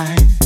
time.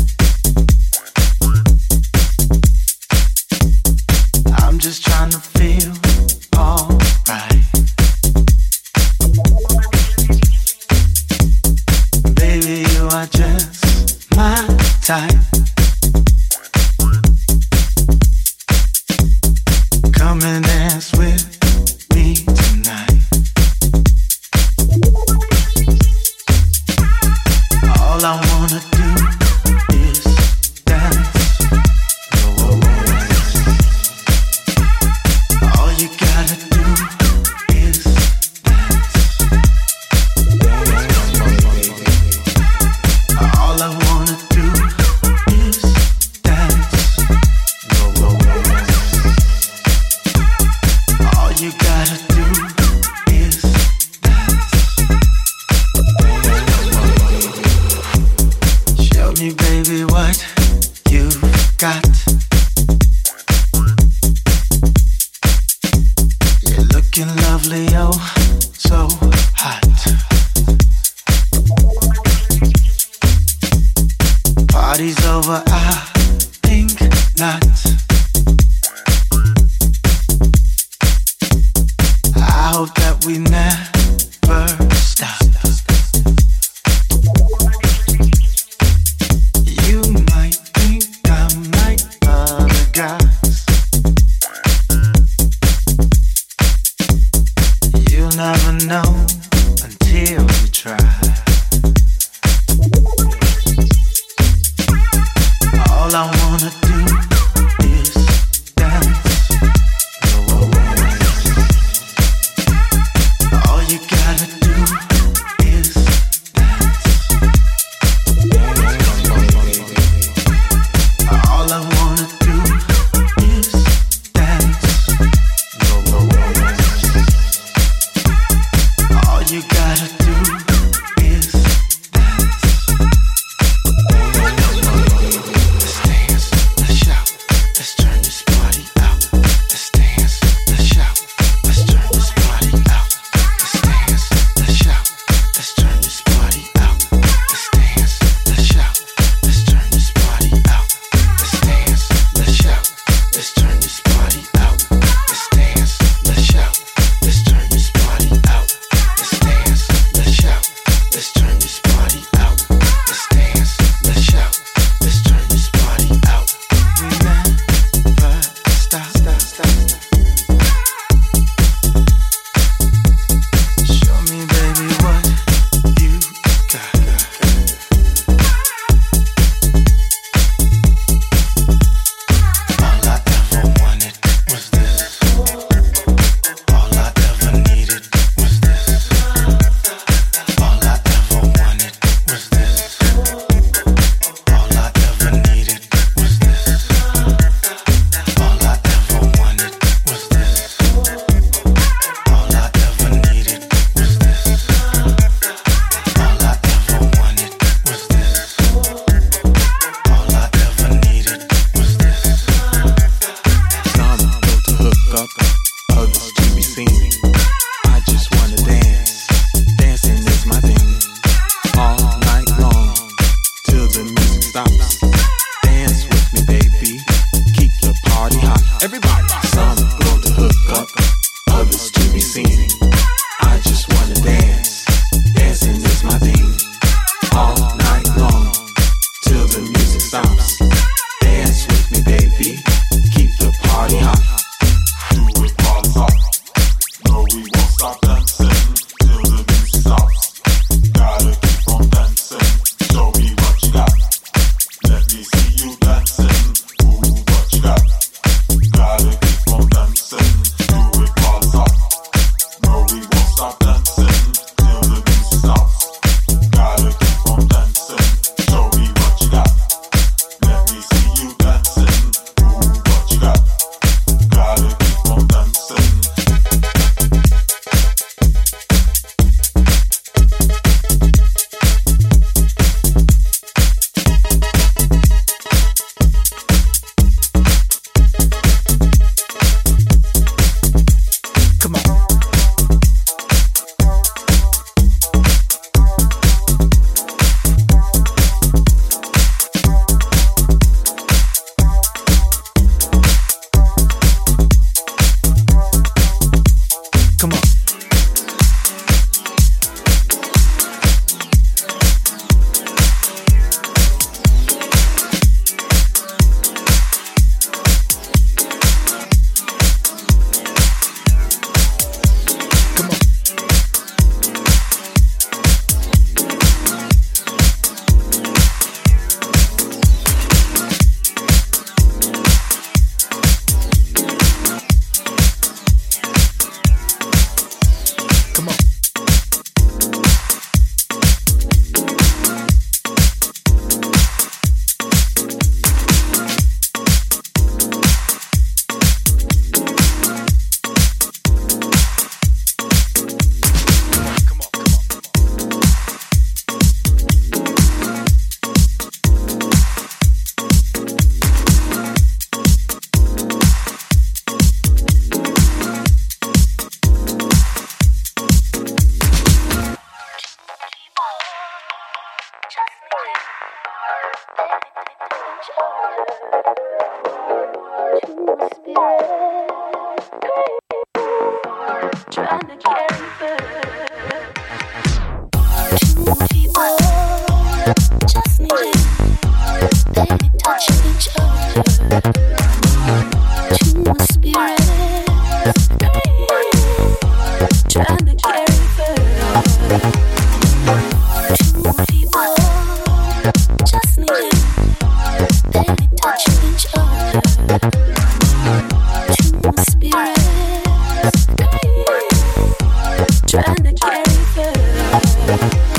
trying to get it.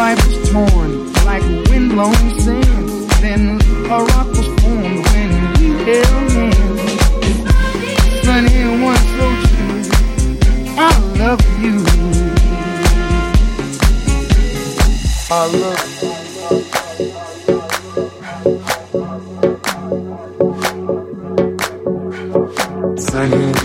life was torn like windblown sand. Then a rock was formed when we held hands. Sunny and one so true. I love you. I love you. Sunny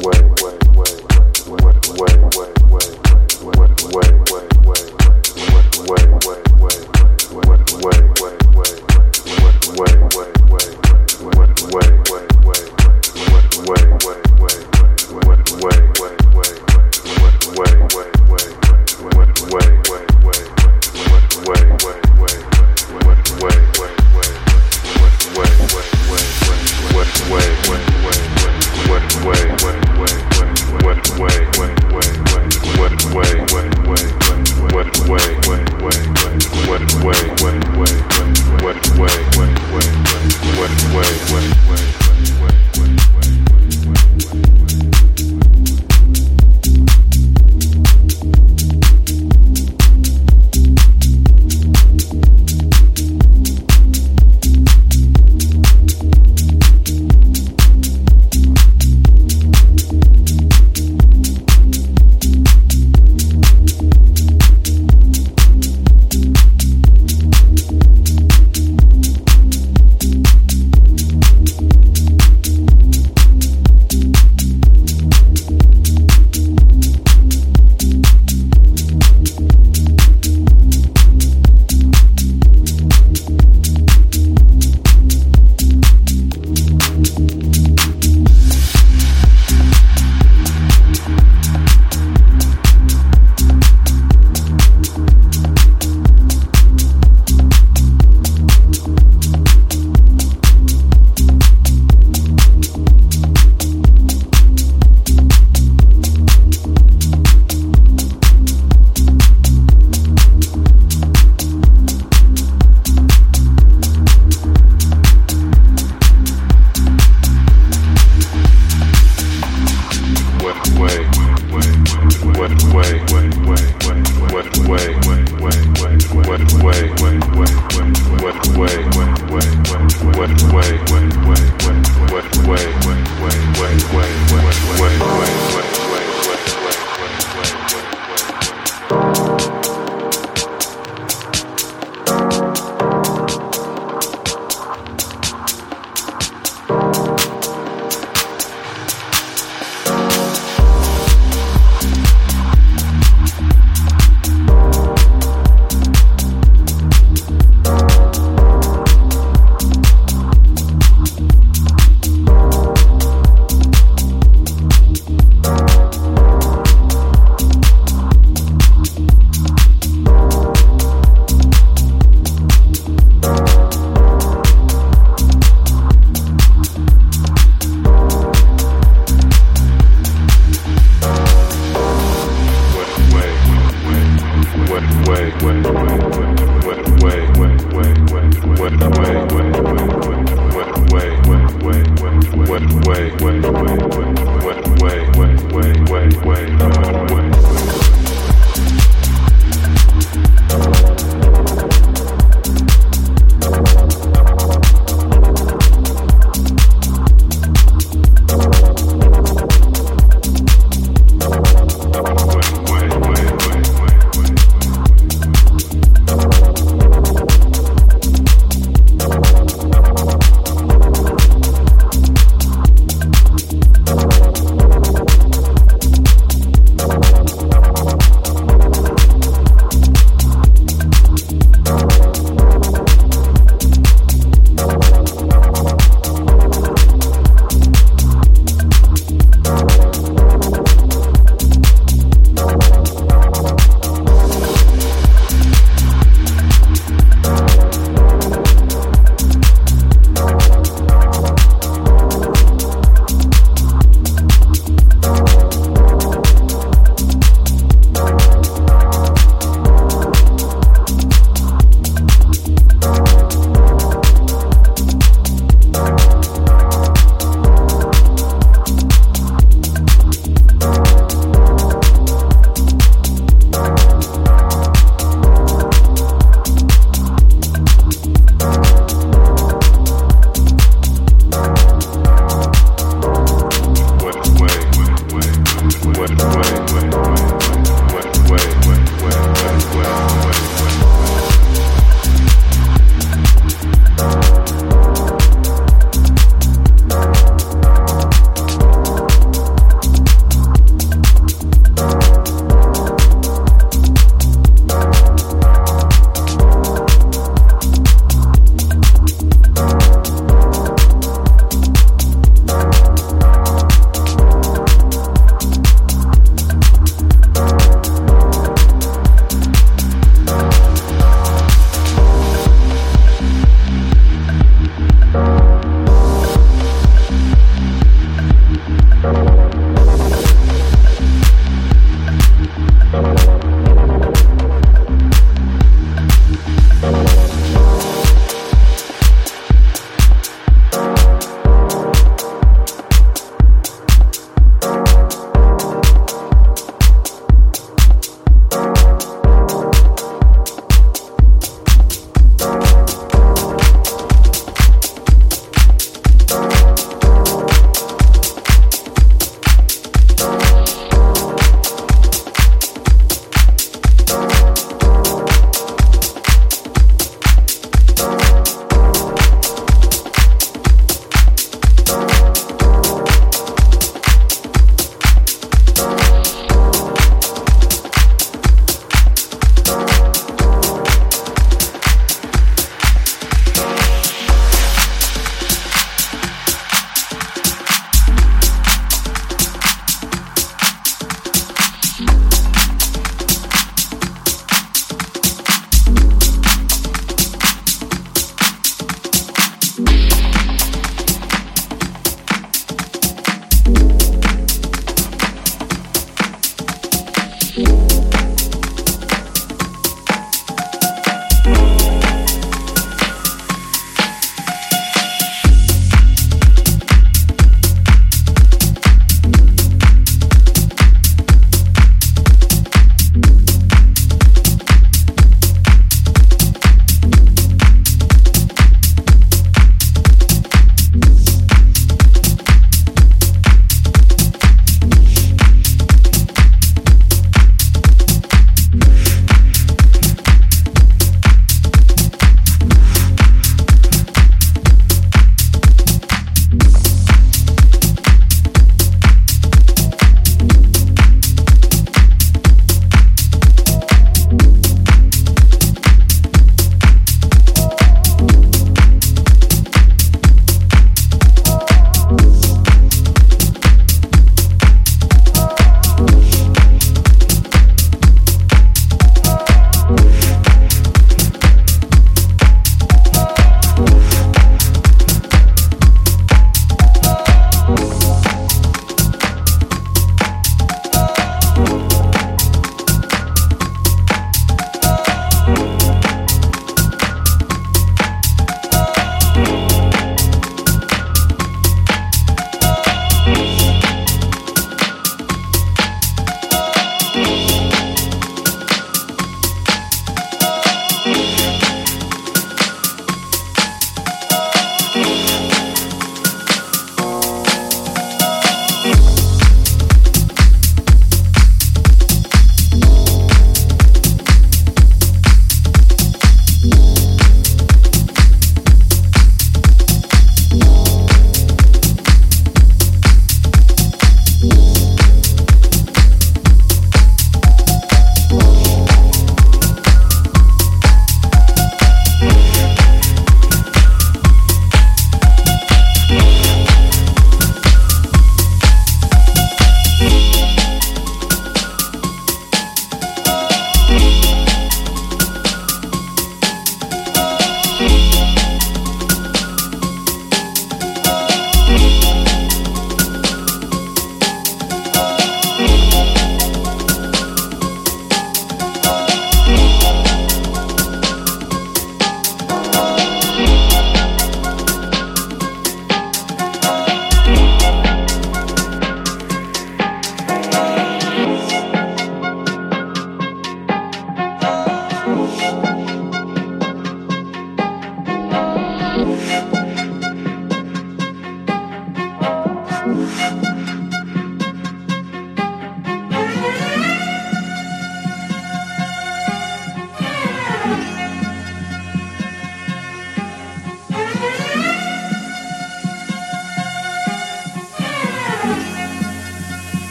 Way.